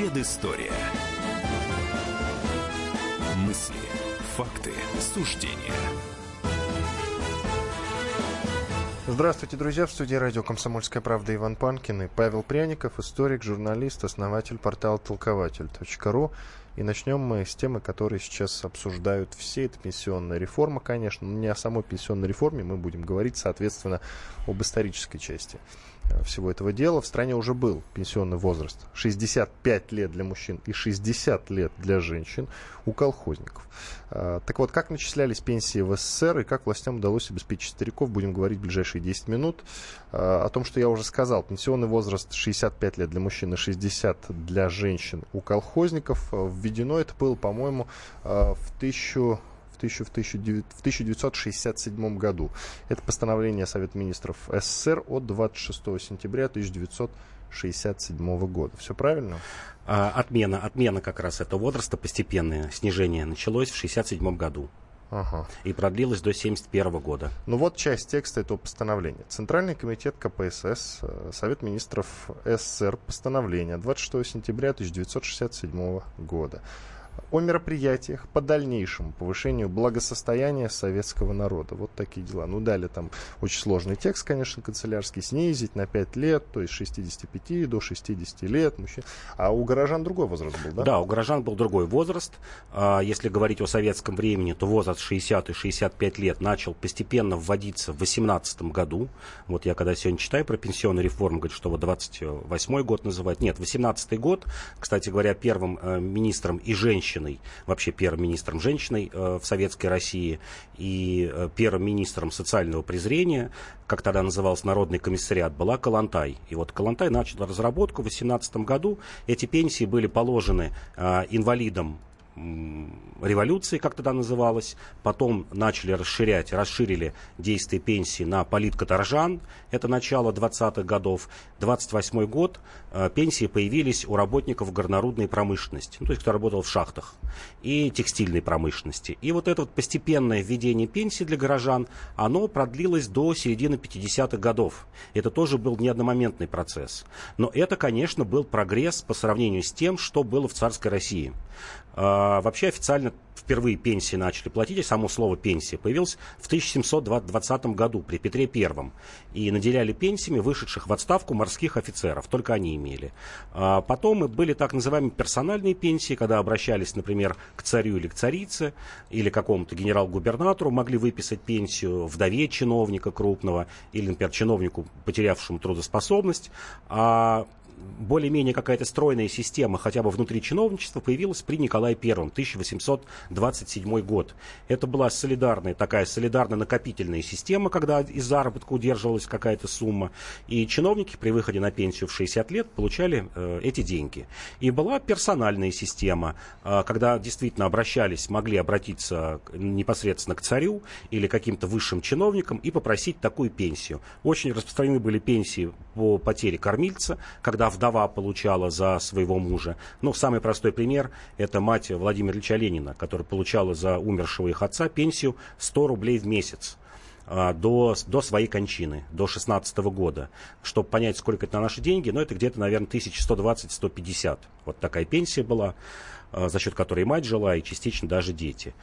Предыстория. Мысли, факты, суждения. Здравствуйте, друзья. В студии радио «Комсомольская правда» Иван Панкин и Павел Пряников, историк, журналист, основатель портала толкователь.ру. И начнем мы с темы, которые сейчас обсуждают все. Это пенсионная реформа, конечно, но не о самой пенсионной реформе. Мы будем говорить, соответственно, об исторической части всего этого дела. В стране уже был пенсионный возраст 65 лет для мужчин и 60 лет для женщин у колхозников. А, так вот, как начислялись пенсии в СССР и как властям удалось обеспечить стариков, будем говорить в ближайшие 10 минут. А, о том, что я уже сказал, пенсионный возраст 65 лет для мужчин и 60 для женщин у колхозников. Введено это было, по-моему, в 1000 в 1967 году. Это постановление Совета министров СССР от 26 сентября 1967 года. Все правильно? А, отмена, отмена как раз этого возраста, постепенное снижение началось в 1967 году. Ага. И продлилось до 1971 года. Ну вот часть текста этого постановления. Центральный комитет КПСС, э, Совет министров СССР, постановление 26 сентября 1967 года о мероприятиях по дальнейшему повышению благосостояния советского народа. Вот такие дела. Ну, дали там очень сложный текст, конечно, канцелярский, снизить на 5 лет, то есть 65 до 60 лет. Мужчин. А у горожан другой возраст был, да? Да, у горожан был другой возраст. А, если говорить о советском времени, то возраст 60 и 65 лет начал постепенно вводиться в 18 году. Вот я когда сегодня читаю про пенсионную реформу, говорит, что вот 28 год называют. Нет, 18 год. Кстати говоря, первым э, министром и женщиной женщиной, вообще первым министром женщиной э, в Советской России и э, первым министром социального презрения, как тогда назывался Народный комиссариат, была Калантай. И вот Калантай начал разработку в 2018 году. Эти пенсии были положены э, инвалидам революции, как тогда называлось. Потом начали расширять, расширили действие пенсии на политкоторжан. Это начало 20-х годов. 28 год э, пенсии появились у работников горнорудной промышленности, ну, то есть кто работал в шахтах, и текстильной промышленности. И вот это вот постепенное введение пенсии для горожан, оно продлилось до середины 50-х годов. Это тоже был не одномоментный процесс. Но это, конечно, был прогресс по сравнению с тем, что было в царской России. А, вообще официально впервые пенсии начали платить, и само слово пенсия появилось в 1720 году при Петре Первом. И наделяли пенсиями вышедших в отставку морских офицеров, только они имели. А потом были так называемые персональные пенсии, когда обращались, например, к царю или к царице, или какому-то генерал-губернатору, могли выписать пенсию вдове чиновника крупного, или, например, чиновнику, потерявшему трудоспособность. А более-менее какая-то стройная система, хотя бы внутри чиновничества, появилась при Николае I, 1827 год. Это была солидарная, такая солидарно-накопительная система, когда из заработка удерживалась какая-то сумма, и чиновники при выходе на пенсию в 60 лет получали э, эти деньги. И была персональная система, э, когда действительно обращались, могли обратиться непосредственно к царю или каким-то высшим чиновникам и попросить такую пенсию. Очень распространены были пенсии по потере кормильца, когда вдова получала за своего мужа. Ну, самый простой пример – это мать Владимира Ильича Ленина, которая получала за умершего их отца пенсию 100 рублей в месяц а, до, до своей кончины, до 16 года. Чтобы понять, сколько это на наши деньги, ну, это где-то, наверное, 1120-150. Вот такая пенсия была, а, за счет которой мать жила, и частично даже дети.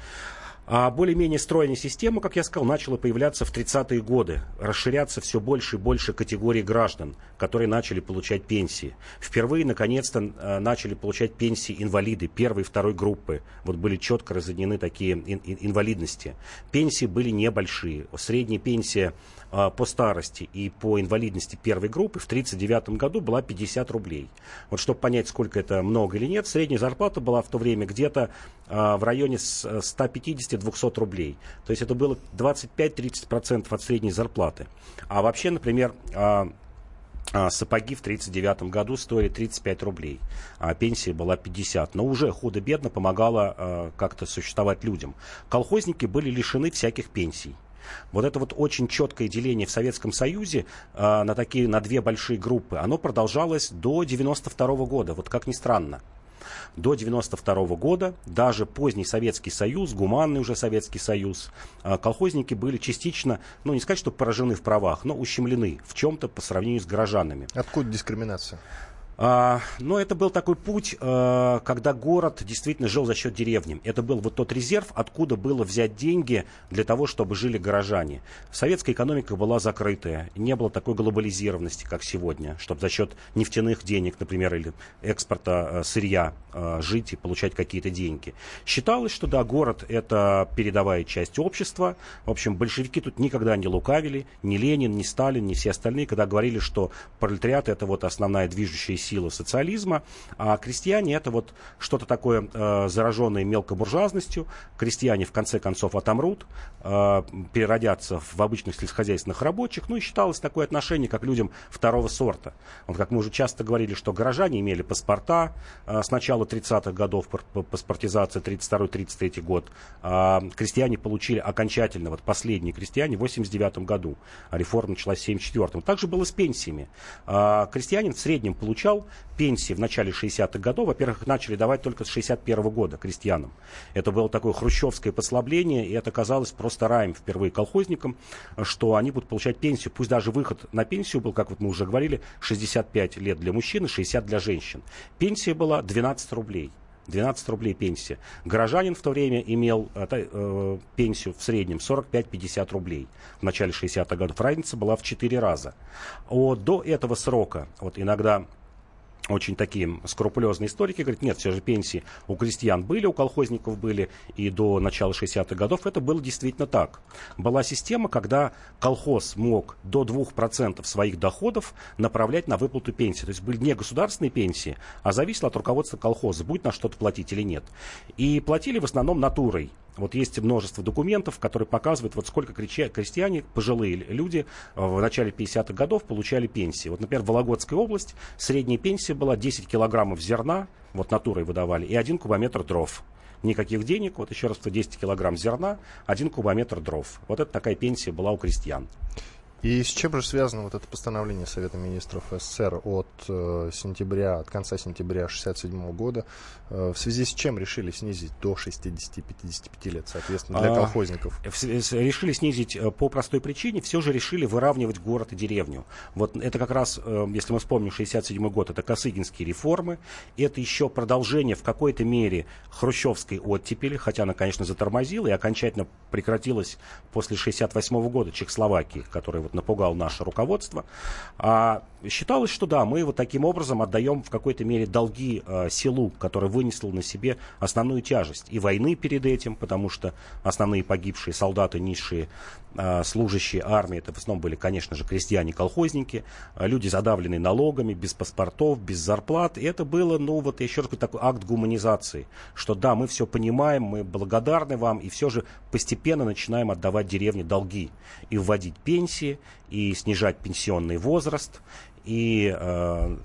А более-менее стройная система, как я сказал, начала появляться в 30-е годы, расширяться все больше и больше категорий граждан, которые начали получать пенсии. Впервые, наконец-то, э, начали получать пенсии инвалиды первой и второй группы. Вот были четко разъединены такие инвалидности. Пенсии были небольшие. Средняя пенсия по старости и по инвалидности первой группы в 1939 году была 50 рублей. Вот чтобы понять, сколько это много или нет, средняя зарплата была в то время где-то а, в районе 150-200 рублей. То есть это было 25-30% от средней зарплаты. А вообще, например, а, сапоги в 1939 году стоили 35 рублей, а пенсия была 50. Но уже худо-бедно помогала э, как-то существовать людям. Колхозники были лишены всяких пенсий. Вот это вот очень четкое деление в Советском Союзе э, на такие, на две большие группы, оно продолжалось до 92 года, вот как ни странно. До 92 года даже поздний Советский Союз, гуманный уже Советский Союз, э, колхозники были частично, ну не сказать, что поражены в правах, но ущемлены в чем-то по сравнению с горожанами. Откуда дискриминация? А, но это был такой путь, а, когда город действительно жил за счет деревни. Это был вот тот резерв, откуда было взять деньги для того, чтобы жили горожане. Советская экономика была закрытая, не было такой глобализированности, как сегодня, чтобы за счет нефтяных денег, например, или экспорта а, сырья жить и получать какие-то деньги. Считалось, что да, город это передовая часть общества. В общем, большевики тут никогда не лукавили, ни Ленин, ни Сталин, ни все остальные, когда говорили, что пролетариат это вот основная движущая сила социализма, а крестьяне это вот что-то такое э, зараженное мелкобуржуазностью. Крестьяне в конце концов отомрут, э, переродятся в обычных сельскохозяйственных рабочих. Ну и считалось такое отношение, как людям второго сорта. Вот как мы уже часто говорили, что горожане имели паспорта э, с начала 30-х годов, паспортизация 32-33 год. Э, крестьяне получили окончательно, вот последние крестьяне в 89 году, а реформа началась в 74-м. Также было с пенсиями. Э, крестьянин в среднем получал получал пенсии в начале 60-х годов, во-первых, начали давать только с 61 -го года крестьянам. Это было такое хрущевское послабление, и это казалось просто раем впервые колхозникам, что они будут получать пенсию. Пусть даже выход на пенсию был, как вот мы уже говорили, 65 лет для мужчин и 60 для женщин. Пенсия была 12 рублей. 12 рублей пенсия. Горожанин в то время имел э, э пенсию в среднем 45-50 рублей. В начале 60-х годов разница была в 4 раза. О, до этого срока, вот иногда очень такие скрупулезные историки говорят, нет, все же пенсии у крестьян были, у колхозников были, и до начала 60-х годов это было действительно так. Была система, когда колхоз мог до 2% своих доходов направлять на выплату пенсии. То есть были не государственные пенсии, а зависело от руководства колхоза, будет на что-то платить или нет. И платили в основном натурой. Вот есть множество документов, которые показывают, вот сколько крестьяне, пожилые люди э, в начале 50-х годов получали пенсии. Вот, например, Вологодская область, средняя пенсия была 10 килограммов зерна, вот натурой выдавали, и 1 кубометр дров никаких денег, вот еще раз, 10 килограмм зерна, 1 кубометр дров. Вот это такая пенсия была у крестьян. И с чем же связано вот это постановление Совета Министров СССР от э, сентября, от конца сентября 1967 года, э, в связи с чем решили снизить до 60-55 лет, соответственно, для а, колхозников? Решили снизить э, по простой причине, все же решили выравнивать город и деревню. Вот это как раз, э, если мы вспомним 67 год, это Косыгинские реформы, это еще продолжение в какой-то мере хрущевской оттепели, хотя она, конечно, затормозила и окончательно прекратилась после 68 года Чехословакии, которая вот напугал наше руководство. А считалось, что да, мы вот таким образом отдаем в какой-то мере долги э, селу, которое вынесло на себе основную тяжесть и войны перед этим, потому что основные погибшие солдаты, низшие э, служащие армии, это в основном были, конечно же, крестьяне-колхозники, э, люди, задавленные налогами, без паспортов, без зарплат. И это было, ну вот еще раз такой акт гуманизации, что да, мы все понимаем, мы благодарны вам, и все же постепенно начинаем отдавать деревне долги и вводить пенсии, и снижать пенсионный возраст, и э,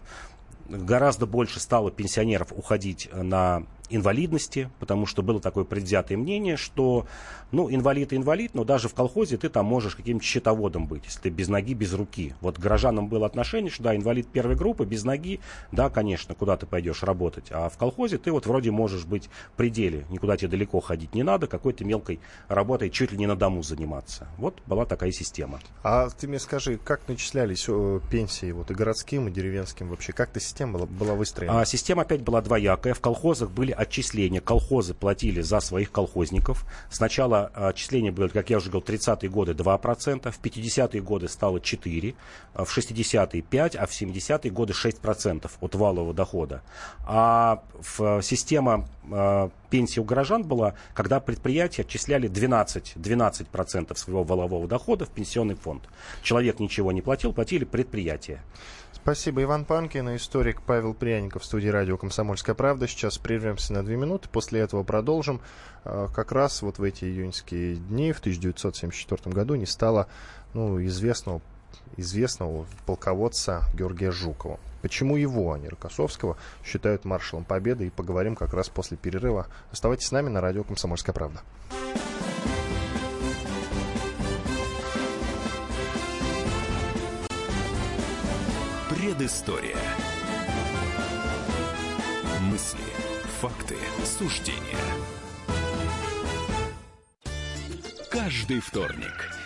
гораздо больше стало пенсионеров уходить на инвалидности, потому что было такое предвзятое мнение, что, ну, инвалид и инвалид, но даже в колхозе ты там можешь каким-то счетоводом быть, если ты без ноги, без руки. Вот к горожанам было отношение, что да, инвалид первой группы, без ноги, да, конечно, куда ты пойдешь работать, а в колхозе ты вот вроде можешь быть в пределе, никуда тебе далеко ходить не надо, какой-то мелкой работой чуть ли не на дому заниматься. Вот была такая система. А ты мне скажи, как начислялись э, пенсии вот и городским, и деревенским вообще? Как эта система была, была выстроена? А, система опять была двоякая. В колхозах были отчисления. Колхозы платили за своих колхозников. Сначала а, отчисления были, как я уже говорил, 30-е годы 2%, в 50-е годы стало 4%, а в 60-е 5%, а в 70-е годы 6% от валового дохода. А в система э, пенсии у горожан была, когда предприятия отчисляли 12, 12% своего валового дохода в пенсионный фонд. Человек ничего не платил, платили предприятия. Спасибо, Иван Панкин, историк Павел Пряников в студии радио «Комсомольская правда». Сейчас прервемся на две минуты, после этого продолжим. А, как раз вот в эти июньские дни в 1974 году не стало ну, известного, известного полководца Георгия Жукова. Почему его, а не Рокоссовского, считают маршалом Победы, и поговорим как раз после перерыва. Оставайтесь с нами на радио «Комсомольская правда». Предыстория. Мысли, факты, суждения. Каждый вторник –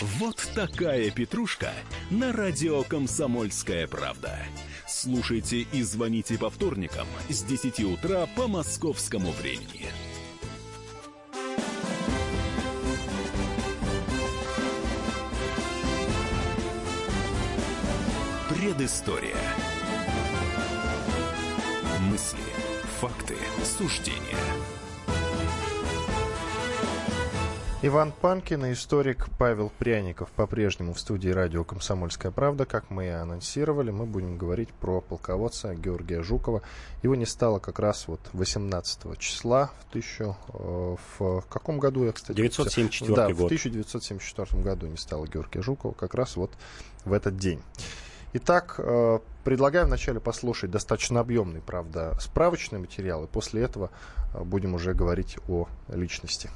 Вот такая петрушка на радио «Комсомольская правда». Слушайте и звоните по вторникам с 10 утра по московскому времени. Предыстория. Мысли, факты, суждения. Иван Панкин и историк Павел Пряников по-прежнему в студии радио «Комсомольская правда». Как мы и анонсировали, мы будем говорить про полководца Георгия Жукова. Его не стало как раз вот 18 числа в тысячу... Э, в каком году я, кстати... 974 да, год. в 1974 году не стало Георгия Жукова, как раз вот в этот день. Итак, э, предлагаю вначале послушать достаточно объемный, правда, справочный материал, и после этого э, будем уже говорить о личности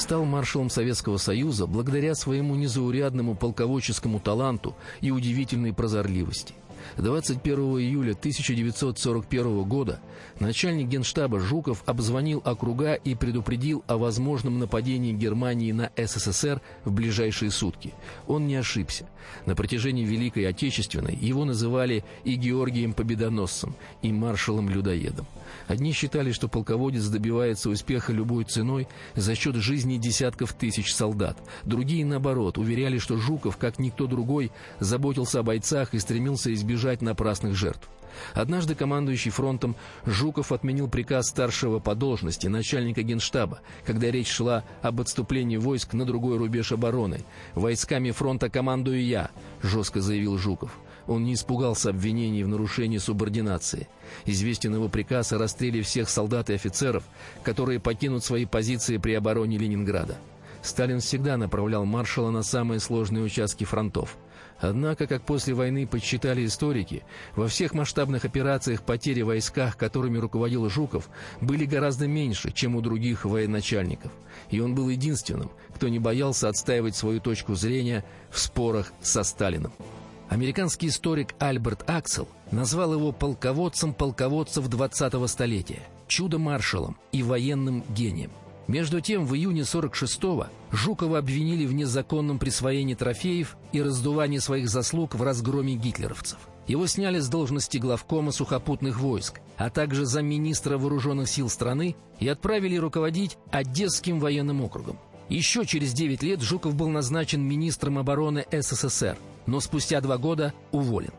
стал маршалом Советского Союза благодаря своему незаурядному полководческому таланту и удивительной прозорливости. 21 июля 1941 года начальник генштаба Жуков обзвонил округа и предупредил о возможном нападении Германии на СССР в ближайшие сутки. Он не ошибся. На протяжении Великой Отечественной его называли и Георгием Победоносцем, и маршалом-людоедом. Одни считали, что полководец добивается успеха любой ценой за счет жизни десятков тысяч солдат. Другие, наоборот, уверяли, что Жуков, как никто другой, заботился о бойцах и стремился избежать напрасных жертв. Однажды командующий фронтом Жуков отменил приказ старшего по должности начальника генштаба, когда речь шла об отступлении войск на другой рубеж обороны. «Войсками фронта командую я», — жестко заявил Жуков. Он не испугался обвинений в нарушении субординации. Известен его приказ о расстреле всех солдат и офицеров, которые покинут свои позиции при обороне Ленинграда. Сталин всегда направлял маршала на самые сложные участки фронтов. Однако, как после войны подсчитали историки, во всех масштабных операциях потери в войсках, которыми руководил Жуков, были гораздо меньше, чем у других военачальников. И он был единственным, кто не боялся отстаивать свою точку зрения в спорах со Сталином. Американский историк Альберт Аксел назвал его полководцем полководцев 20-го столетия, чудо-маршалом и военным гением. Между тем, в июне 46-го Жукова обвинили в незаконном присвоении трофеев и раздувании своих заслуг в разгроме гитлеровцев. Его сняли с должности главкома сухопутных войск, а также замминистра вооруженных сил страны и отправили руководить Одесским военным округом. Еще через 9 лет Жуков был назначен министром обороны СССР, но спустя два года уволен.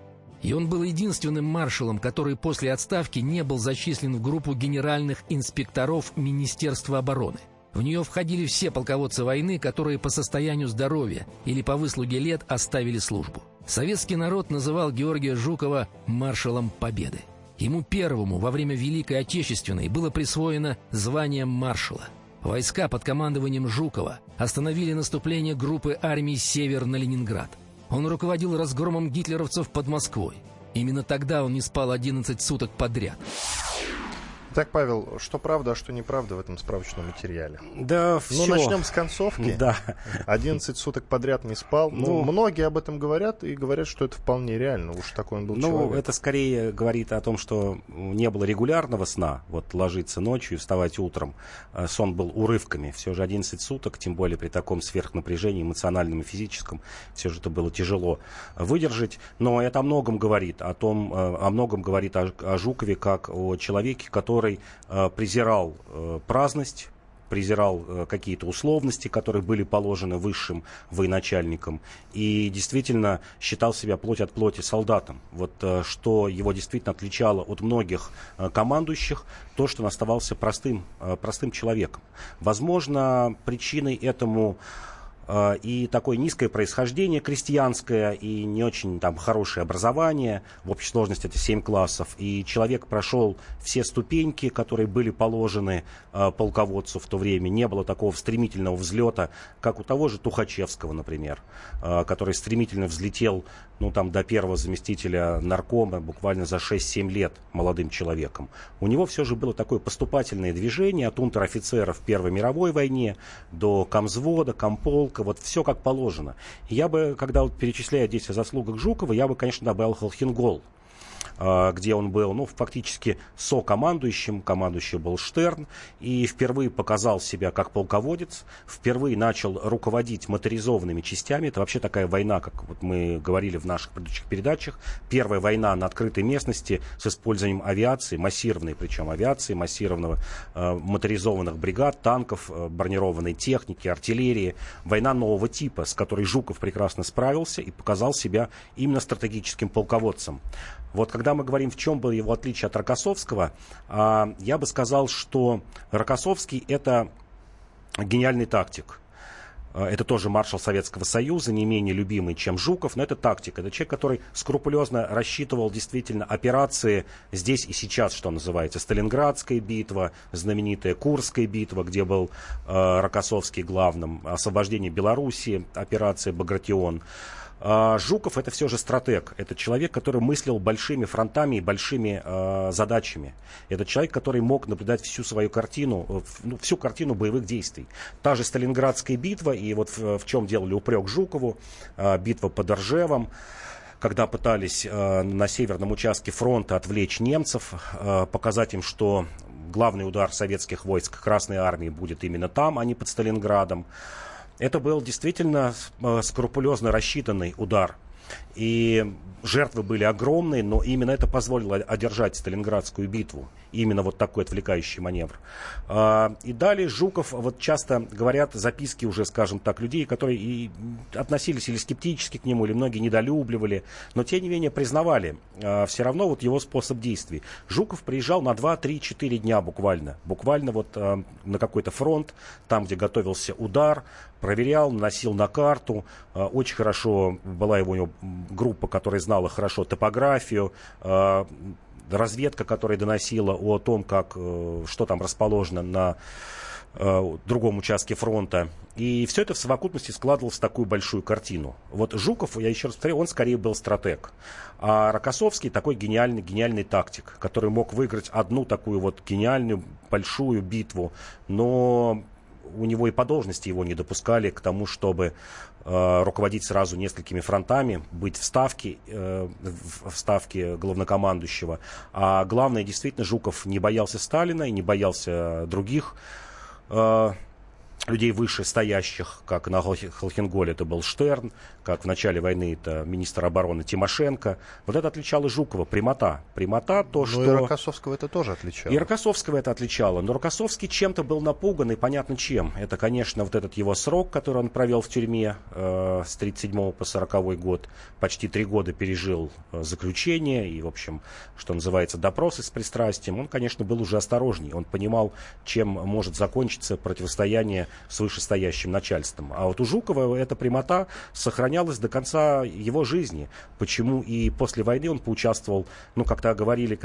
И он был единственным маршалом, который после отставки не был зачислен в группу генеральных инспекторов Министерства обороны. В нее входили все полководцы войны, которые по состоянию здоровья или по выслуге лет оставили службу. Советский народ называл Георгия Жукова маршалом Победы. Ему первому во время Великой Отечественной было присвоено звание маршала – Войска под командованием Жукова остановили наступление группы армий «Север» на Ленинград. Он руководил разгромом гитлеровцев под Москвой. Именно тогда он не спал 11 суток подряд. Так, Павел, что правда, а что неправда в этом справочном материале? Да, все. Ну, начнем с концовки. Да. 11 суток подряд не спал. Ну, ну, многие об этом говорят и говорят, что это вполне реально. Уж такой он был ну, человек. Ну, это скорее говорит о том, что не было регулярного сна. Вот ложиться ночью и вставать утром. Э, сон был урывками. Все же 11 суток, тем более при таком сверхнапряжении эмоциональном и физическом, все же это было тяжело выдержать. Но это о многом говорит. О том, э, о многом говорит о, о Жукове, как о человеке, который который э, презирал э, праздность, презирал э, какие-то условности, которые были положены высшим военачальникам, и действительно считал себя плоть от плоти солдатом. Вот что его действительно отличало от многих командующих, то, что он оставался простым, простым человеком. Возможно, причиной этому э, и такое низкое происхождение крестьянское, и не очень там хорошее образование, в общей сложности это 7 классов, и человек прошел все ступеньки, которые были положены э, полководцу в то время, не было такого стремительного взлета, как у того же Тухачевского, например, э, который стремительно взлетел ну, там, до первого заместителя наркома буквально за 6-7 лет молодым человеком. У него все же было такое поступательное движение от унтер-офицера в Первой мировой войне до комзвода, комполка, вот все как положено. я бы, когда вот перечисляю о заслугах Жукова, я бы, конечно, добавил Холхенгол. А, где он был, ну, фактически со-командующим, командующий был Штерн, и впервые показал себя как полководец, впервые начал руководить моторизованными частями. Это вообще такая война, как вот мы говорили в наших предыдущих передачах, первая война на открытой местности с использованием авиации, массированной причем авиации, массированного э, моторизованных бригад, танков, э, бронированной техники, артиллерии. Война нового типа, с которой Жуков прекрасно справился и показал себя именно стратегическим полководцем. Вот когда мы говорим, в чем было его отличие от Рокоссовского, а, я бы сказал, что Рокоссовский это гениальный тактик. А, это тоже маршал Советского Союза, не менее любимый, чем Жуков, но это тактик. Это человек, который скрупулезно рассчитывал действительно операции здесь и сейчас, что называется. Сталинградская битва, знаменитая Курская битва, где был э, Рокоссовский главным, освобождение Белоруссии, операция «Багратион». Жуков это все же стратег. Это человек, который мыслил большими фронтами и большими э, задачами. Это человек, который мог наблюдать всю свою картину, э, ну, всю картину боевых действий. Та же Сталинградская битва, и вот в, в чем делали упрек Жукову, э, битва под Ржевом когда пытались э, на северном участке фронта отвлечь немцев, э, показать им, что главный удар советских войск Красной Армии будет именно там, а не под Сталинградом. Это был действительно э, скрупулезно рассчитанный удар. И жертвы были огромные, но именно это позволило одержать Сталинградскую битву. Именно вот такой отвлекающий маневр. А, и далее Жуков, вот часто говорят записки уже, скажем так, людей, которые и относились или скептически к нему, или многие недолюбливали, но тем не менее признавали а, все равно вот его способ действий. Жуков приезжал на 2, 3, 4 дня буквально. Буквально вот а, на какой-то фронт, там, где готовился удар, проверял, наносил на карту. Очень хорошо была его группа, которая знала хорошо топографию, разведка, которая доносила о том, как, э, что там расположено на э, другом участке фронта. И все это в совокупности складывалось в такую большую картину. Вот Жуков, я еще раз повторю, он скорее был стратег. А Рокоссовский такой гениальный, гениальный тактик, который мог выиграть одну такую вот гениальную большую битву. Но у него и по должности его не допускали к тому, чтобы э, руководить сразу несколькими фронтами, быть в ставке, э, в ставке главнокомандующего. А главное, действительно, Жуков не боялся Сталина и не боялся других э, людей выше стоящих, как на Холхенголе это был Штерн, как в начале войны это министр обороны Тимошенко. Вот это отличало Жукова, прямота. Прямота, то, но что... и Рокоссовского это тоже отличало. И Рокоссовского это отличало. Но Рокоссовский чем-то был напуган, и понятно чем. Это, конечно, вот этот его срок, который он провел в тюрьме э, с 37 по 40 год. Почти три года пережил э, заключение и, в общем, что называется, допросы с пристрастием. Он, конечно, был уже осторожней. Он понимал, чем может закончиться противостояние с вышестоящим начальством. А вот у Жукова эта прямота сохранялась до конца его жизни. Почему и после войны он поучаствовал, ну, как-то говорили,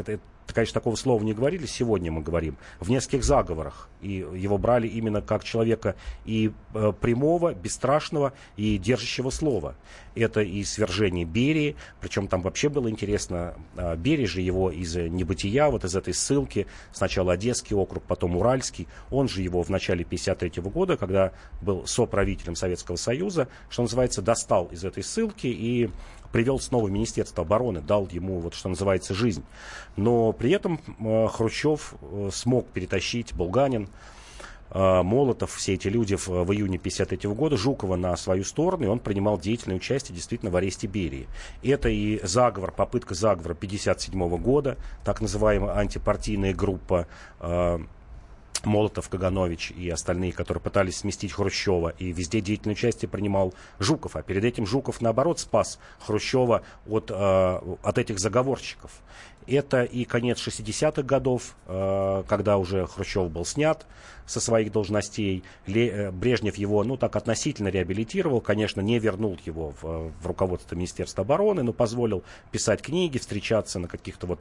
конечно, такого слова не говорили, сегодня мы говорим, в нескольких заговорах. И его брали именно как человека и э, прямого, бесстрашного и держащего слова. Это и свержение Берии, причем там вообще было интересно, э, Берия же его из небытия, вот из этой ссылки, сначала Одесский округ, потом Уральский, он же его в начале 53 года, когда был соправителем Советского Союза, что называется, достал из этой ссылки и привел снова Министерство обороны, дал ему, вот, что называется, жизнь. Но при этом э, Хрущев э, смог перетащить Булганин, э, Молотов, все эти люди в, в июне 1953 года, Жукова на свою сторону, и он принимал деятельное участие действительно в аресте Берии. Это и заговор, попытка заговора 1957 года, так называемая антипартийная группа Молотов, Каганович и остальные, которые пытались сместить Хрущева, и везде деятельное участие принимал Жуков. А перед этим Жуков, наоборот, спас Хрущева от, э, от этих заговорщиков. Это и конец 60-х годов, э, когда уже Хрущев был снят со своих должностей. Ле, Брежнев его, ну, так относительно реабилитировал. Конечно, не вернул его в, в руководство Министерства обороны, но позволил писать книги, встречаться на каких-то вот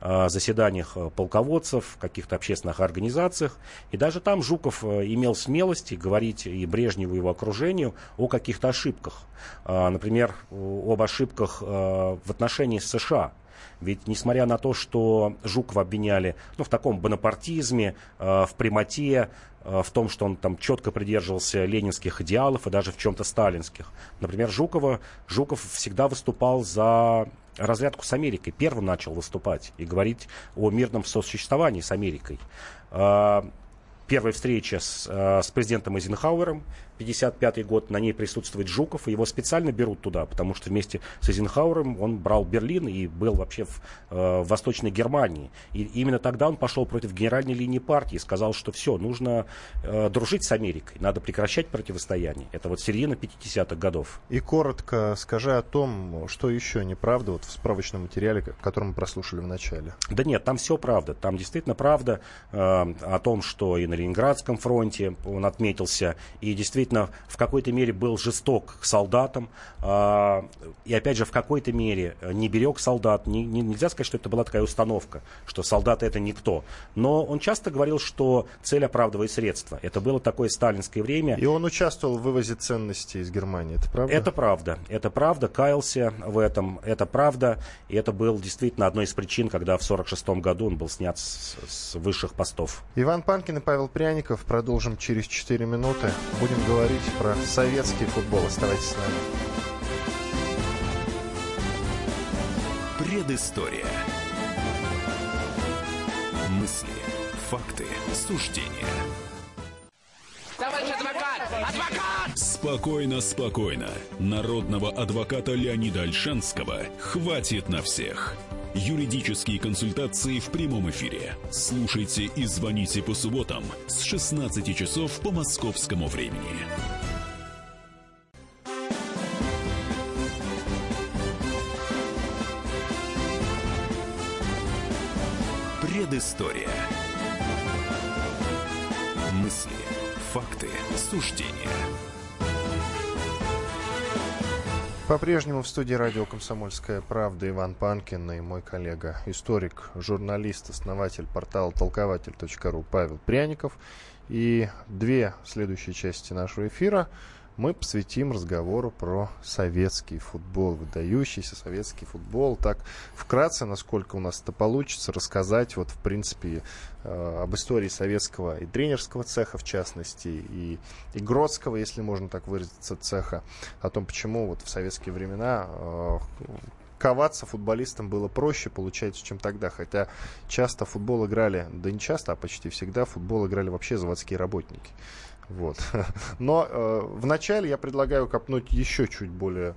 э, заседаниях полководцев, каких-то общественных организациях. И даже там Жуков имел смелость говорить и Брежневу, и его окружению о каких-то ошибках. Э, например, об ошибках э, в отношении США. Ведь несмотря на то, что Жукова обвиняли ну, в таком бонапартизме, э, в прямоте, э, в том, что он там четко придерживался ленинских идеалов и даже в чем-то сталинских. Например, Жукова, Жуков всегда выступал за разрядку с Америкой. Первым начал выступать и говорить о мирном сосуществовании с Америкой. Э, первая встреча с, э, с президентом Эйзенхауэром 55 год, на ней присутствует Жуков, и его специально берут туда, потому что вместе с Эйзенхауэром он брал Берлин и был вообще в, э, в Восточной Германии. И именно тогда он пошел против генеральной линии партии, сказал, что все, нужно э, дружить с Америкой, надо прекращать противостояние. Это вот середина 50-х годов. И коротко скажи о том, что еще неправда вот в справочном материале, который мы прослушали в начале. Да нет, там все правда. Там действительно правда э, о том, что и на Ленинградском фронте он отметился, и действительно действительно в какой-то мере был жесток к солдатам. Э, и опять же, в какой-то мере не берег солдат. Не, не, нельзя сказать, что это была такая установка, что солдаты это никто. Но он часто говорил, что цель оправдывает средства. Это было такое сталинское время. И он участвовал в вывозе ценностей из Германии. Это правда? Это правда. Это правда. Каялся в этом. Это правда. И это был действительно одной из причин, когда в 1946 году он был снят с, с высших постов. Иван Панкин и Павел Пряников. Продолжим через 4 минуты. Будем говорить говорить про советский футбол. Оставайтесь с нами. Предыстория. Мысли, факты, суждения. Товарищ адвокат! Адвокат! Спокойно, спокойно. Народного адвоката Леонида Альшанского хватит на всех. Юридические консультации в прямом эфире. Слушайте и звоните по субботам с 16 часов по московскому времени. Предыстория. Мысли, факты, суждения – По-прежнему в студии радио «Комсомольская правда» Иван Панкин и мой коллега, историк, журналист, основатель портала толкователь.ру Павел Пряников. И две следующие части нашего эфира – мы посвятим разговору про советский футбол, выдающийся советский футбол. Так, вкратце, насколько у нас это получится, рассказать вот, в принципе, э, об истории советского и тренерского цеха, в частности, и игротского, если можно так выразиться, цеха, о том, почему вот в советские времена э, коваться футболистам было проще, получается, чем тогда. Хотя часто футбол играли, да не часто, а почти всегда футбол играли вообще заводские работники. Вот. Но э, вначале я предлагаю копнуть еще чуть более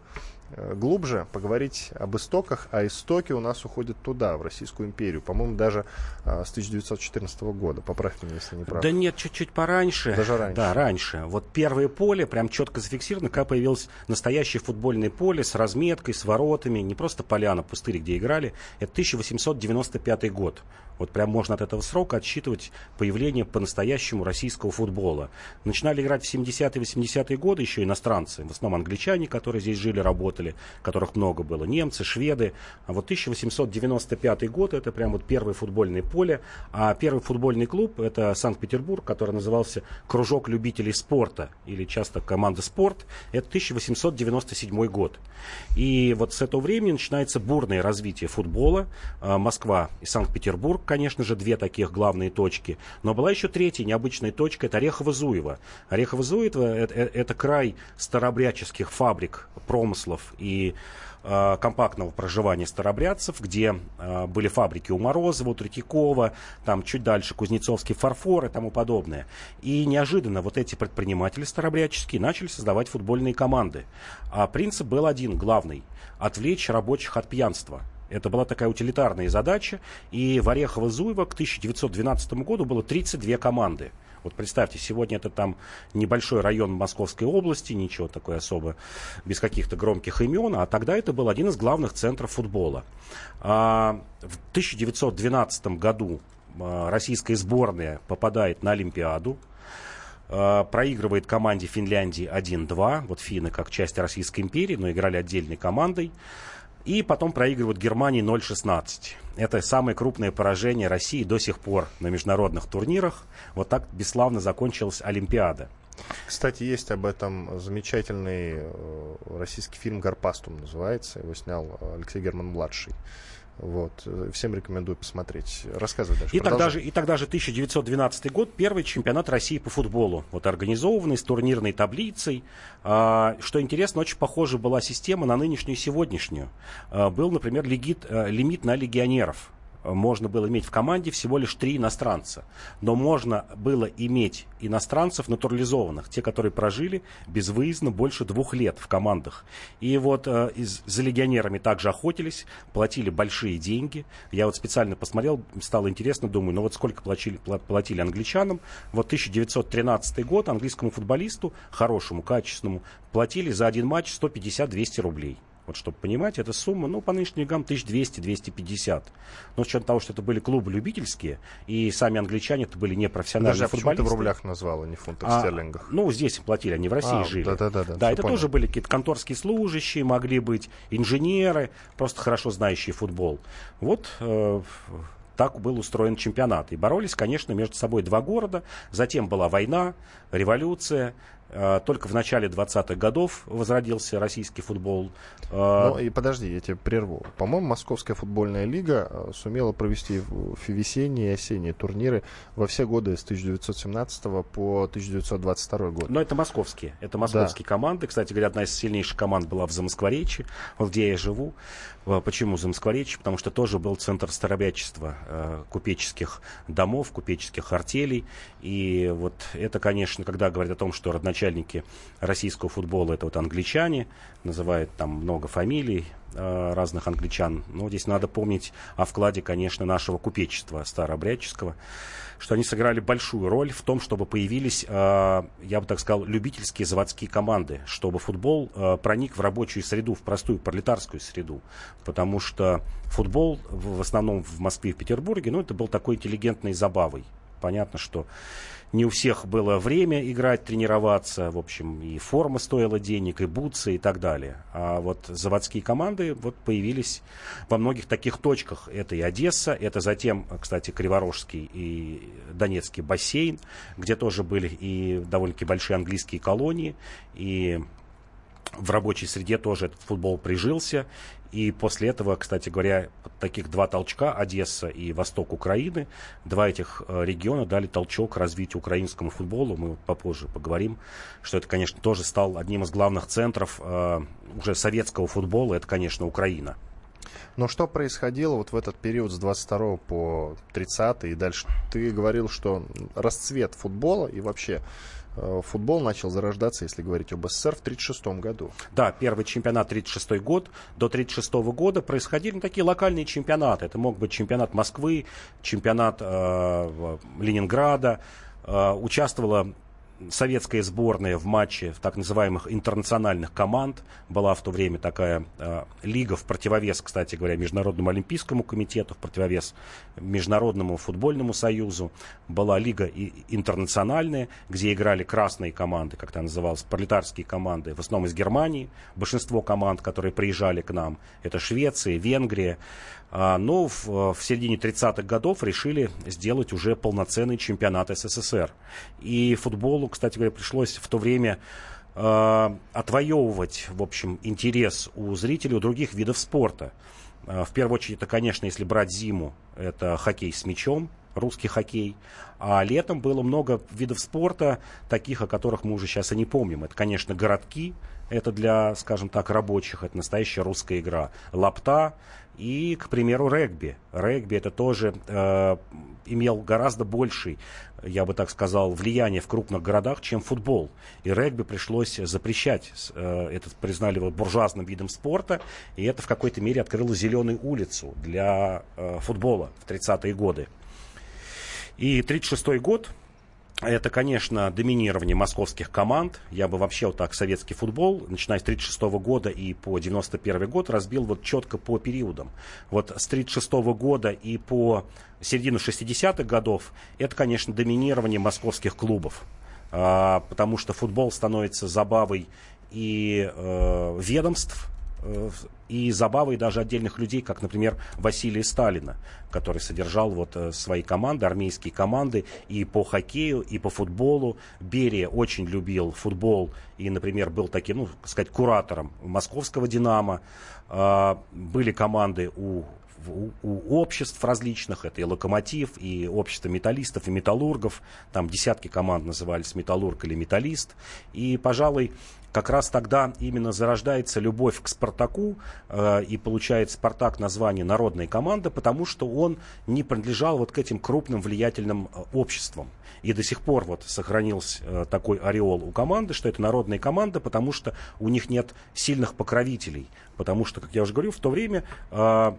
Э, глубже поговорить об истоках, а истоки у нас уходят туда, в Российскую империю. По-моему, даже а, с 1914 года. Поправьте меня, если не прав. Да нет, чуть-чуть пораньше. Даже раньше. Да, раньше. Вот первое поле прям четко зафиксировано, когда появилось настоящее футбольное поле с разметкой, с воротами, не просто поляна, пустырь, где играли. Это 1895 год. Вот прям можно от этого срока отсчитывать появление по-настоящему российского футбола. Начинали играть в 70-е, 80-е годы еще иностранцы, в основном англичане, которые здесь жили, работали, которых много было, немцы, шведы. А вот 1895 год это прям вот первое футбольное поле. А первый футбольный клуб это Санкт-Петербург, который назывался Кружок любителей спорта или часто команда спорт. Это 1897 год. И вот с этого времени начинается бурное развитие футбола. А, Москва и Санкт-Петербург конечно же, две таких главные точки. Но была еще третья необычная точка, это Орехово-Зуево. Орехово-Зуево это, это, это край старобряческих фабрик, промыслов и э, компактного проживания старобрядцев, где э, были фабрики у Морозова, у Третьякова, там чуть дальше Кузнецовский фарфор и тому подобное. И неожиданно вот эти предприниматели старобряческие начали создавать футбольные команды. А принцип был один, главный – отвлечь рабочих от пьянства – Это была такая утилитарная задача, и в Орехово-Зуево к 1912 году было 32 команды. Вот представьте, сегодня это там небольшой район Московской области, ничего такое особо, без каких-то громких имен, а тогда это был один из главных центров футбола. А, в 1912 году а, российская сборная попадает на Олимпиаду, а, проигрывает команде Финляндии 1-2. Вот финны как часть Российской империи, но играли отдельной командой. И потом проигрывают Германии 0-16. Это самое крупное поражение России до сих пор на международных турнирах. Вот так бесславно закончилась Олимпиада. Кстати, есть об этом замечательный э, российский фильм «Гарпастум» называется. Его снял Алексей Герман-младший. Вот. Э, всем рекомендую посмотреть. Рассказывай дальше. И тогда, же, и тогда же 1912 год, первый чемпионат России по футболу. Вот организованный с турнирной таблицей. А, что интересно, очень похожа была система на нынешнюю и сегодняшнюю. А, был, например, легит, а, лимит на легионеров можно было иметь в команде всего лишь три иностранца. Но можно было иметь иностранцев натурализованных, те, которые прожили безвыездно больше двух лет в командах. И вот э, из, за легионерами также охотились, платили большие деньги. Я вот специально посмотрел, стало интересно, думаю, ну вот сколько платили, платили англичанам. Вот 1913 год английскому футболисту, хорошему, качественному, платили за один матч 150-200 рублей. Вот чтобы понимать, эта сумма, ну, по нынешним деньгам 1200-250. Но с учетом того, что это были клубы любительские, и сами англичане это были непрофессиональные Даже, футболисты. ты в рублях назвал, а не в фунтах а, стерлингах? Ну, здесь платили, они в России а, жили. Да, да, да. Да, да это понял. тоже были какие-то конторские служащие, могли быть инженеры, просто хорошо знающие футбол. Вот э, так был устроен чемпионат. И боролись, конечно, между собой два города. Затем была война, революция. Э, только в начале 20-х годов возродился российский футбол. Э, ну и подожди, я тебя прерву. По-моему, Московская футбольная лига э, сумела провести весенние и осенние турниры во все годы с 1917 по 1922 год. Но это московские. Это московские да. команды. Кстати говоря, одна из сильнейших команд была в Замоскворечье, где я живу. Почему Замоскворечье? Потому что тоже был центр старобячества купеческих домов, купеческих артелей. И вот это, конечно, когда говорят о том, что родначальники начальники российского футбола это вот англичане, называют там много фамилий э, разных англичан. Но здесь надо помнить о вкладе, конечно, нашего купечества старообрядческого, что они сыграли большую роль в том, чтобы появились, э, я бы так сказал, любительские заводские команды, чтобы футбол э, проник в рабочую среду, в простую пролетарскую среду. Потому что футбол в основном в Москве и в Петербурге, ну, это был такой интеллигентной забавой. Понятно, что не у всех было время играть, тренироваться. В общем, и форма стоила денег, и бутсы, и так далее. А вот заводские команды вот появились во многих таких точках. Это и Одесса, это затем, кстати, Криворожский и Донецкий бассейн, где тоже были и довольно-таки большие английские колонии, и в рабочей среде тоже этот футбол прижился. И после этого, кстати говоря, таких два толчка, Одесса и Восток Украины, два этих э, региона дали толчок развитию украинскому футболу. Мы попозже поговорим, что это, конечно, тоже стал одним из главных центров э, уже советского футбола, это, конечно, Украина. Но что происходило вот в этот период с 22 по 30 и дальше? Ты говорил, что расцвет футбола и вообще футбол начал зарождаться, если говорить об СССР, в 1936 году. Да, первый чемпионат 1936 год. До 1936 года происходили ну, такие локальные чемпионаты. Это мог быть чемпионат Москвы, чемпионат э, Ленинграда. Э, участвовало советская сборная в матче в так называемых интернациональных команд. Была в то время такая э, лига в противовес, кстати говоря, Международному олимпийскому комитету, в противовес Международному футбольному союзу. Была лига и, интернациональная, где играли красные команды, как это называлось, пролетарские команды, в основном из Германии. Большинство команд, которые приезжали к нам, это Швеция, Венгрия. А, но в, в середине 30-х годов решили сделать уже полноценный чемпионат СССР. И футболу, кстати говоря, пришлось в то время э, отвоевывать, в общем, интерес у зрителей у других видов спорта. Э, в первую очередь, это, конечно, если брать зиму, это хоккей с мячом, русский хоккей. А летом было много видов спорта, таких, о которых мы уже сейчас и не помним. Это, конечно, городки, это для, скажем так, рабочих, это настоящая русская игра. Лапта и, к примеру, регби. Регби это тоже э, имел гораздо больший, я бы так сказал, влияние в крупных городах, чем футбол. И регби пришлось запрещать. Э, это признали вот буржуазным видом спорта, и это в какой-то мере открыло зеленую улицу для э, футбола в 30-е годы. И 36 год, это, конечно, доминирование московских команд. Я бы вообще вот так советский футбол, начиная с 1936 года и по 91 год, разбил вот четко по периодам. Вот с 1936 года и по середину 60-х годов, это, конечно, доминирование московских клубов. А, потому что футбол становится забавой и э, ведомств, и забавой даже отдельных людей, как, например, Василия Сталина, который содержал вот э, свои команды, армейские команды и по хоккею, и по футболу. Берия очень любил футбол и, например, был таким, ну, сказать, куратором московского «Динамо». А, были команды у у, у обществ различных, это и локомотив, и общество металлистов, и металлургов, там десятки команд назывались металлург или металлист, и, пожалуй, как раз тогда именно зарождается любовь к Спартаку, э, и получает Спартак название народной команды, потому что он не принадлежал вот к этим крупным влиятельным э, обществам. И до сих пор вот сохранился э, такой ореол у команды, что это народная команда, потому что у них нет сильных покровителей. Потому что, как я уже говорю, в то время э,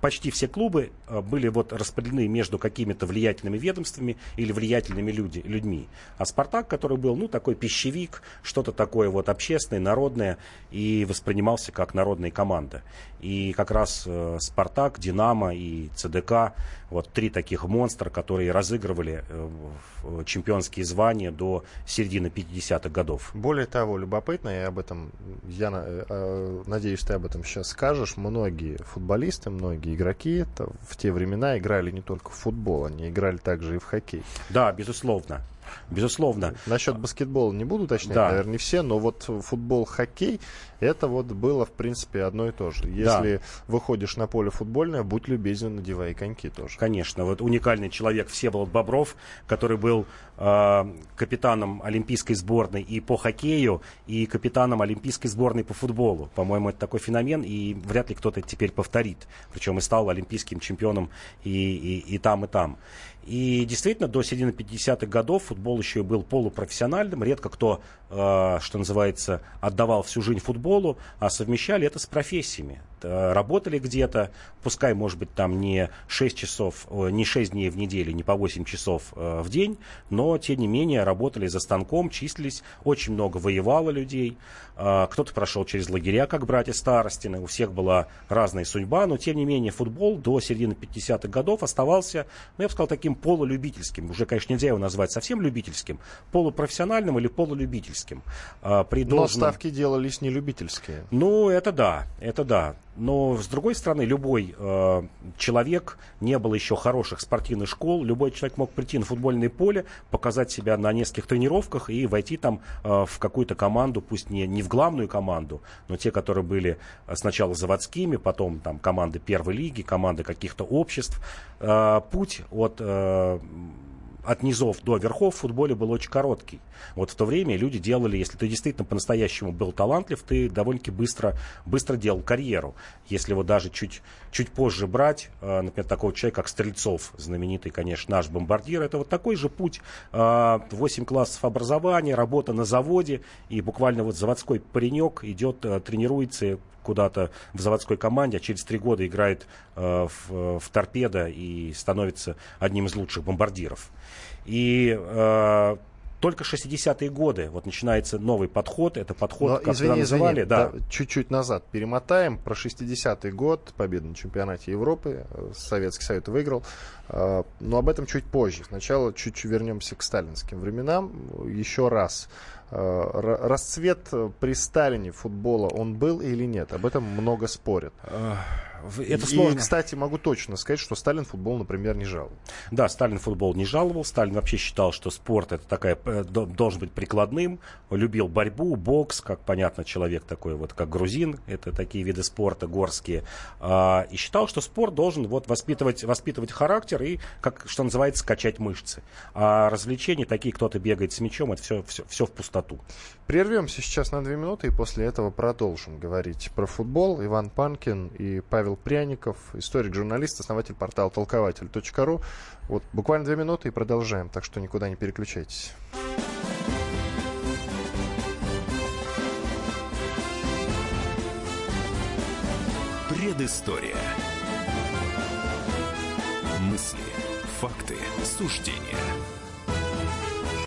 почти все клубы э, были вот распределены между какими-то влиятельными ведомствами или влиятельными люди, людьми. А «Спартак», который был, ну, такой пищевик, что-то такое вот общественное, народное, и воспринимался как народная команда. И как раз э, «Спартак», «Динамо» и «ЦДК» вот три таких монстра, которые разыгрывали э, чемпионские звания до середины 50-х годов. Более того, любопытно, и об этом, я надеюсь, ты об этом сейчас скажешь, многие футболисты, многие многие игроки в те времена играли не только в футбол, они играли также и в хоккей. Да, безусловно. Безусловно. Насчет баскетбола не буду уточнять, да. наверное, не все, но вот футбол, хоккей, это вот было, в принципе, одно и то же. Если да. выходишь на поле футбольное, будь любезен, надевай коньки тоже. Конечно. Вот уникальный человек Всеволод Бобров, который был э, капитаном олимпийской сборной и по хоккею, и капитаном олимпийской сборной по футболу. По-моему, это такой феномен, и вряд ли кто-то теперь повторит. Причем и стал олимпийским чемпионом и, и, и там, и там. И действительно, до середины 50-х годов футбол еще был полупрофессиональным. Редко кто, что называется, отдавал всю жизнь футболу, а совмещали это с профессиями. Э, работали где-то, пускай, может быть, там не 6 часов, не 6 дней в неделю, не по 8 часов э, в день, но, тем не менее, работали за станком, числились, очень много воевало людей. Э, кто-то прошел через лагеря, как братья Старостины, у всех была разная судьба, но, тем не менее, футбол до середины 50-х годов оставался, ну, я бы сказал, таким полулюбительским. Уже, конечно, нельзя его назвать совсем любительским, полупрофессиональным или полулюбительским. При должном... Но ставки делались не любительские. Ну, это да, это да. Но, с другой стороны, любой э, человек, не было еще хороших спортивных школ, любой человек мог прийти на футбольное поле, показать себя на нескольких тренировках и войти там э, в какую-то команду, пусть не, не в главную команду, но те, которые были сначала заводскими, потом там команды первой лиги, команды каких-то обществ. Э, путь от... Э, от низов до верхов в футболе был очень короткий. Вот в то время люди делали, если ты действительно по-настоящему был талантлив, ты довольно-таки быстро, быстро делал карьеру. Если вот даже чуть, чуть позже брать, э, например, такого человека, как Стрельцов, знаменитый, конечно, наш бомбардир, это вот такой же путь. 8 э, классов образования, работа на заводе, и буквально вот заводской паренек идет, э, тренируется куда-то в заводской команде, а через три года играет э, в, в торпедо и становится одним из лучших бомбардиров. И э, только 60-е годы вот начинается новый подход. Это подход, Но, как извини, называли. Извини, да. да. Чуть-чуть назад перемотаем. Про 60-й год, победу на чемпионате Европы. Э, Советский Союз выиграл. Э, но об этом чуть позже. Сначала чуть-чуть вернемся к сталинским временам. Еще раз расцвет при Сталине футбола, он был или нет? Об этом много спорят. Это сложно. И, кстати, могу точно сказать, что Сталин футбол, например, не жаловал. Да, Сталин футбол не жаловал. Сталин вообще считал, что спорт это такая, э, должен быть прикладным. Любил борьбу, бокс, как понятно, человек такой вот, как грузин. Это такие виды спорта горские. А, и считал, что спорт должен вот воспитывать, воспитывать характер и, как, что называется, качать мышцы. А развлечения такие, кто-то бегает с мячом, это все, все, все в пустоту. Прервемся сейчас на две минуты и после этого продолжим говорить про футбол. Иван Панкин и Павел Пряников, историк-журналист, основатель портала толкователь.ру. Вот буквально две минуты и продолжаем, так что никуда не переключайтесь. Предыстория. Мысли, факты, суждения.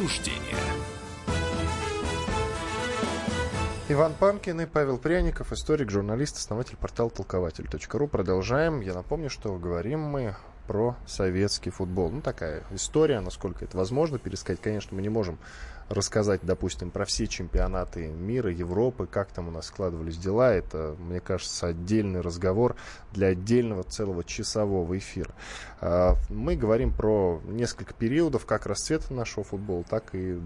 Факты, суждения – Иван Панкин и Павел Пряников, историк, журналист, основатель портала толкователь.ру. Продолжаем. Я напомню, что говорим мы про советский футбол. Ну, такая история, насколько это возможно пересказать. Конечно, мы не можем рассказать, допустим, про все чемпионаты мира, Европы, как там у нас складывались дела. Это, мне кажется, отдельный разговор для отдельного целого часового эфира. А, мы говорим про несколько периодов, как расцвета нашего футбола, так и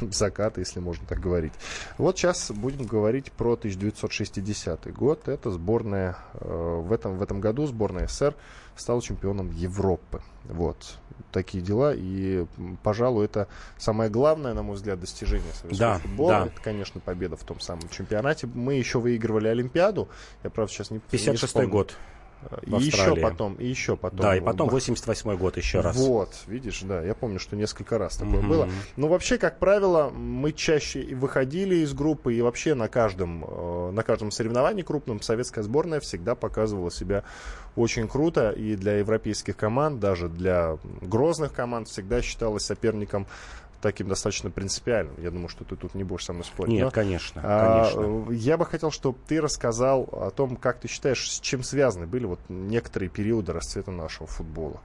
заката, если можно так говорить. Вот сейчас будем говорить про 1960 год. Это сборная, э, в этом, в этом году сборная СССР стала чемпионом Европы. Вот такие дела. И, пожалуй, это самое главное, на мой взгляд, достижение советского да, футбола. Да. Это, конечно, победа в том самом чемпионате. Мы еще выигрывали Олимпиаду. Я, правда, сейчас не 56-й год. И еще потом, и еще потом. Да, и потом 88 год еще раз. Вот, видишь, да, я помню, что несколько раз такое mm-hmm. было. Но вообще, как правило, мы чаще выходили из группы, и вообще на каждом, э, на каждом соревновании крупном советская сборная всегда показывала себя очень круто. И для европейских команд, даже для грозных команд всегда считалась соперником таким достаточно принципиальным. Я думаю, что ты тут не будешь со мной спорить. Нет, Но, конечно, а, конечно. Я бы хотел, чтобы ты рассказал о том, как ты считаешь, с чем связаны были вот некоторые периоды расцвета нашего футбола.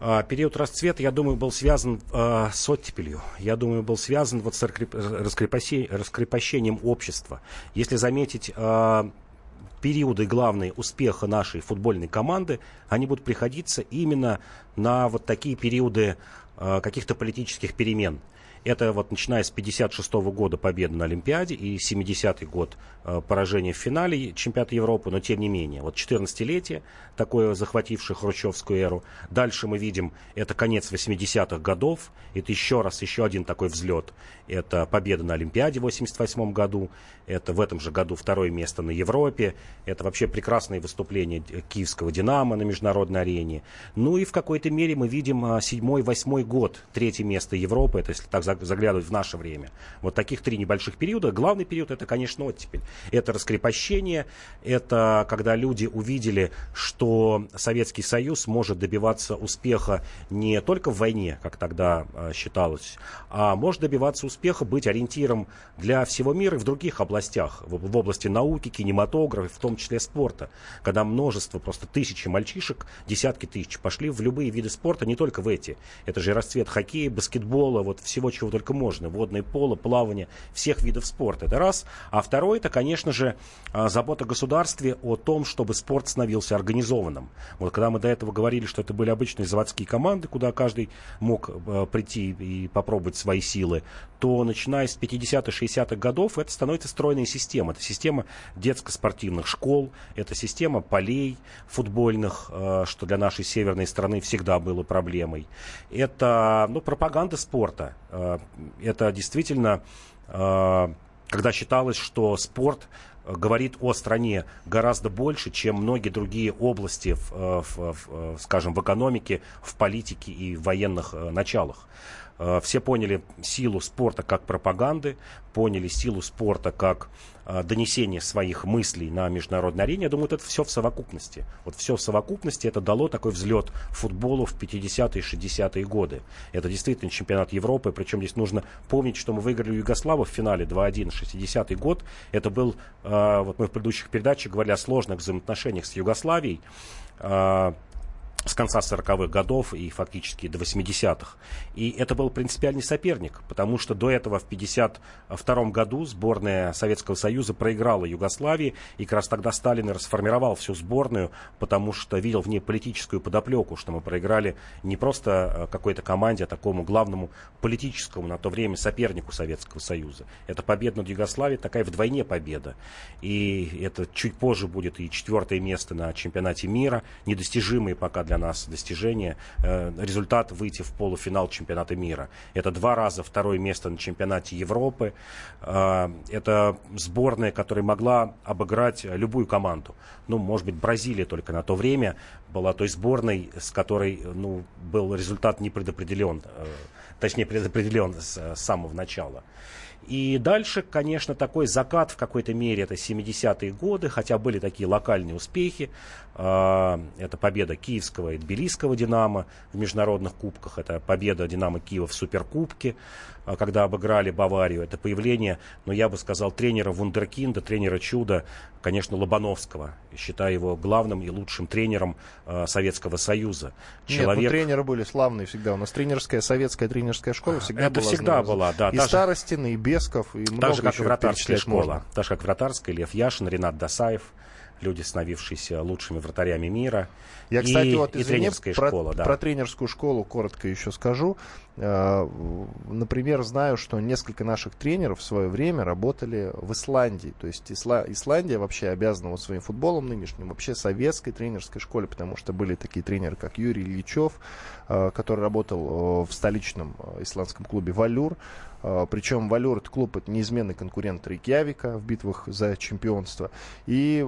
А, период расцвета, я думаю, был связан э, с оттепелью. Я думаю, был связан вот с раскрепощением общества. Если заметить э, периоды главные успеха нашей футбольной команды, они будут приходиться именно на вот такие периоды каких-то политических перемен. Это вот начиная с 56 года победы на Олимпиаде и 70-й год э, поражения в финале чемпионата Европы, но тем не менее. Вот 14-летие, такое захватившее хрущевскую эру. Дальше мы видим, это конец 80-х годов, это еще раз, еще один такой взлет. Это победа на Олимпиаде в 88 году, это в этом же году второе место на Европе, это вообще прекрасные выступления киевского «Динамо» на международной арене. Ну и в какой-то мере мы видим 7-8 э, год, третье место Европы, это если так заглядывать в наше время. Вот таких три небольших периода. Главный период это, конечно, оттепель. Это раскрепощение, это когда люди увидели, что Советский Союз может добиваться успеха не только в войне, как тогда э, считалось, а может добиваться успеха, быть ориентиром для всего мира и в других областях, в, в области науки, кинематографа, в том числе спорта, когда множество, просто тысячи мальчишек, десятки тысяч пошли в любые виды спорта, не только в эти. Это же расцвет хоккея, баскетбола, вот всего, чего только можно. Водное поло, плавание, всех видов спорта. Это раз. А второе, это, конечно же, а, забота государстве о том, чтобы спорт становился организованным. Вот когда мы до этого говорили, что это были обычные заводские команды, куда каждый мог а, прийти и попробовать свои силы, то начиная с 50-х, 60-х годов это становится стройная система. Это система детско-спортивных школ, это система полей футбольных, а, что для нашей северной страны всегда было проблемой. Это ну, пропаганда спорта. Это действительно, когда считалось, что спорт говорит о стране гораздо больше, чем многие другие области, в, в, в, скажем, в экономике, в политике и в военных началах. Все поняли силу спорта как пропаганды, поняли силу спорта как а, донесение своих мыслей на международной арене, я думаю, это все в совокупности. Вот все в совокупности это дало такой взлет футболу в 50-е, 60-е годы. Это действительно чемпионат Европы, причем здесь нужно помнить, что мы выиграли у Югослава в финале 2-1, 60-й год. Это был, а, вот мы в предыдущих передачах говорили о сложных взаимоотношениях с Югославией с конца 40-х годов и фактически до 80-х. И это был принципиальный соперник, потому что до этого в 52 году сборная Советского Союза проиграла Югославии, и как раз тогда Сталин расформировал всю сборную, потому что видел в ней политическую подоплеку, что мы проиграли не просто э, какой-то команде, а такому главному политическому на то время сопернику Советского Союза. Это победа над Югославией, такая вдвойне победа. И это чуть позже будет и четвертое место на чемпионате мира, недостижимые пока для для нас достижение, э, результат выйти в полуфинал чемпионата мира. Это два раза второе место на чемпионате Европы. Э, это сборная, которая могла обыграть любую команду. Ну, может быть, Бразилия только на то время была той сборной, с которой ну, был результат не предопределен, э, точнее предопределен с самого начала. И дальше, конечно, такой закат в какой-то мере это 70-е годы, хотя были такие локальные успехи. А, это победа киевского и тбилисского «Динамо» в международных кубках, это победа «Динамо Киева» в Суперкубке, а, когда обыграли Баварию. Это появление, ну, я бы сказал, тренера Вундеркинда, тренера чуда, конечно, Лобановского. Считаю его главным и лучшим тренером э, Советского Союза. Человек... Нет, ну, тренеры были славные всегда. У нас тренерская, советская тренерская школа всегда Это была. всегда была, да. И Старостин, и Бесков, и много Так же, как и вратарская школа. Можно. Так же, как вратарская, Лев Яшин, Ренат Досаев люди, становившиеся лучшими вратарями мира. Я, кстати, и, вот, извини, и тренерская про, школа, да. Про тренерскую школу коротко еще скажу. Э, например, знаю, что несколько наших тренеров в свое время работали в Исландии. То есть Исла... Исландия вообще обязана вот своим футболом нынешним вообще советской тренерской школе, потому что были такие тренеры, как Юрий Ильичев, э, который работал э, в столичном исландском клубе «Валюр». Причем «Валюр» — это клуб, это неизменный конкурент Рейкьявика в битвах за чемпионство. И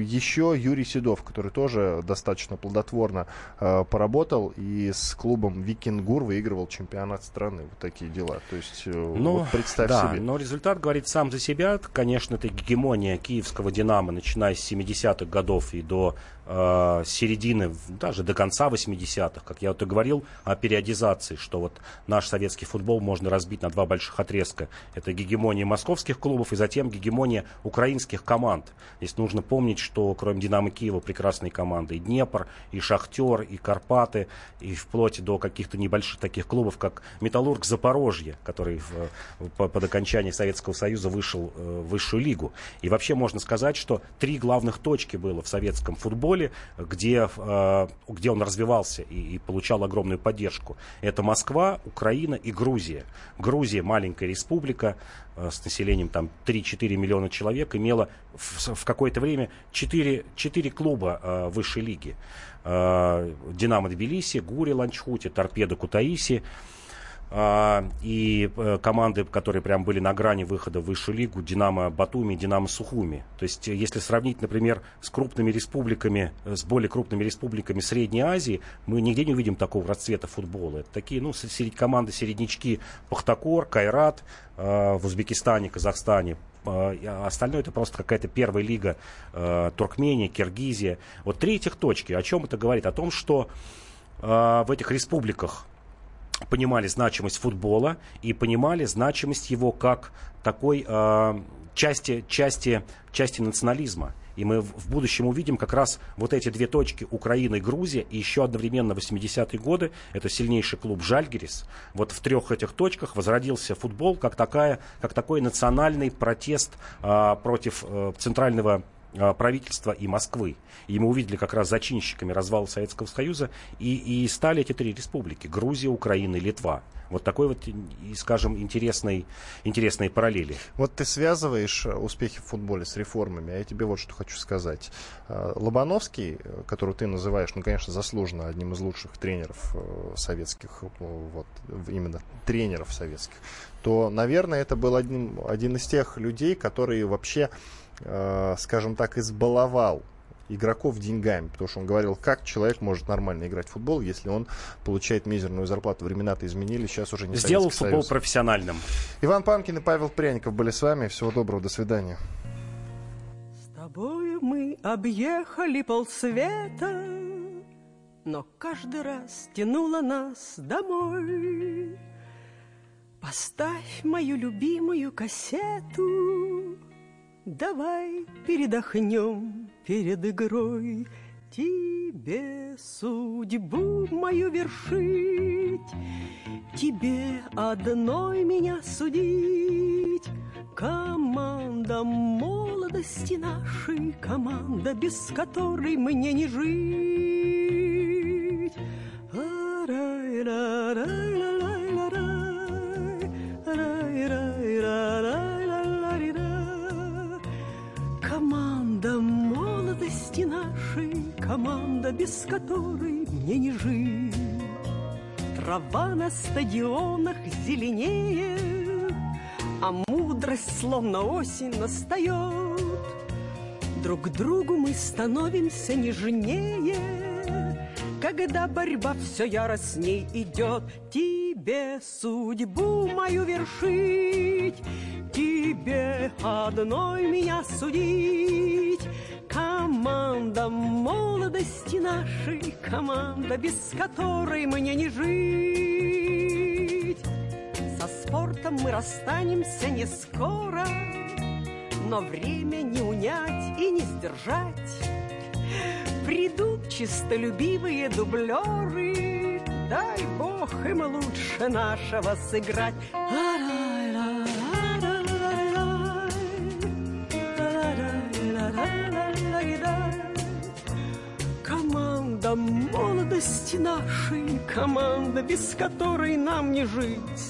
еще Юрий Седов, который тоже достаточно плодотворно поработал и с клубом «Викингур» выигрывал чемпионат чемпионат страны. Вот такие дела. То есть, э, ну, вот представь да, себе. но результат говорит сам за себя. Конечно, это гегемония киевского «Динамо», начиная с 70-х годов и до э, середины, даже до конца 80-х, как я вот и говорил о периодизации, что вот наш советский футбол можно разбить на два больших отрезка. Это гегемония московских клубов и затем гегемония украинских команд. Здесь нужно помнить, что кроме «Динамо» Киева прекрасные команды и Днепр, и Шахтер, и Карпаты, и вплоть до каких-то небольших таких клубов, как «Металлург» Запорожье, который в, по, под окончании Советского Союза вышел э, в высшую лигу. И вообще можно сказать, что три главных точки было в советском футболе школе, где, э, где он развивался и, и получал огромную поддержку. Это Москва, Украина и Грузия. Грузия маленькая республика э, с населением там 3-4 миллиона человек имела в, в какое-то время 4, 4 клуба э, высшей лиги. Динамо Тбилиси, Гури Ланчхути, Торпедо Кутаиси. А, и э, команды, которые прям были на грани выхода в высшую лигу, Динамо Батуми, Динамо Сухуми. То есть, э, если сравнить, например, с крупными республиками, э, с более крупными республиками Средней Азии, мы нигде не увидим такого расцвета футбола. Это такие, ну, команды середнячки Пахтакор, Кайрат в Узбекистане, Казахстане, а остальное это просто какая-то первая лига Туркмения, Киргизия. Вот три этих точки. О чем это говорит? О том, что в этих республиках понимали значимость футбола и понимали значимость его как такой э, части, части, части национализма. И мы в будущем увидим как раз вот эти две точки Украина и Грузия, и еще одновременно 80-е годы это сильнейший клуб Жальгерис. Вот в трех этих точках возродился футбол как, такая, как такой национальный протест а, против а, центрального правительства и Москвы. И мы увидели как раз зачинщиками развала Советского Союза и, и стали эти три республики. Грузия, Украина и Литва. Вот такой вот, скажем, интересной, интересной параллели. Вот ты связываешь э, успехи в футболе с реформами, а я тебе вот что хочу сказать. Э, Лобановский, э, которого ты называешь, ну, конечно, заслуженно одним из лучших тренеров советских, вот, именно тренеров советских, то, наверное, это был один, один из тех людей, которые вообще э, скажем так, избаловал игроков деньгами, потому что он говорил, как человек может нормально играть в футбол, если он получает мизерную зарплату. Времена-то изменили, сейчас уже не Сделал футбол Союз. профессиональным. Иван Панкин и Павел Пряников были с вами. Всего доброго, до свидания. С тобою мы объехали полсвета, но каждый раз тянуло нас домой. Поставь мою любимую кассету, Давай передохнем перед игрой, Тебе судьбу мою вершить, Тебе одной меня судить. Команда молодости нашей, Команда, без которой мне не жить. Команда молодости нашей, команда, без которой мне не жить. Трава на стадионах зеленеет, а мудрость словно осень настает. Друг другу мы становимся нежнее, когда борьба все яростней идет. Тебе судьбу мою вершить, тебе одной меня судить. Команда молодости нашей, команда, без которой мне не жить. Со спортом мы расстанемся не скоро, но время не унять и не сдержать. Придут чистолюбивые дублеры, дай бог им лучше нашего сыграть. Команда молодости нашей, команда, без которой нам не жить.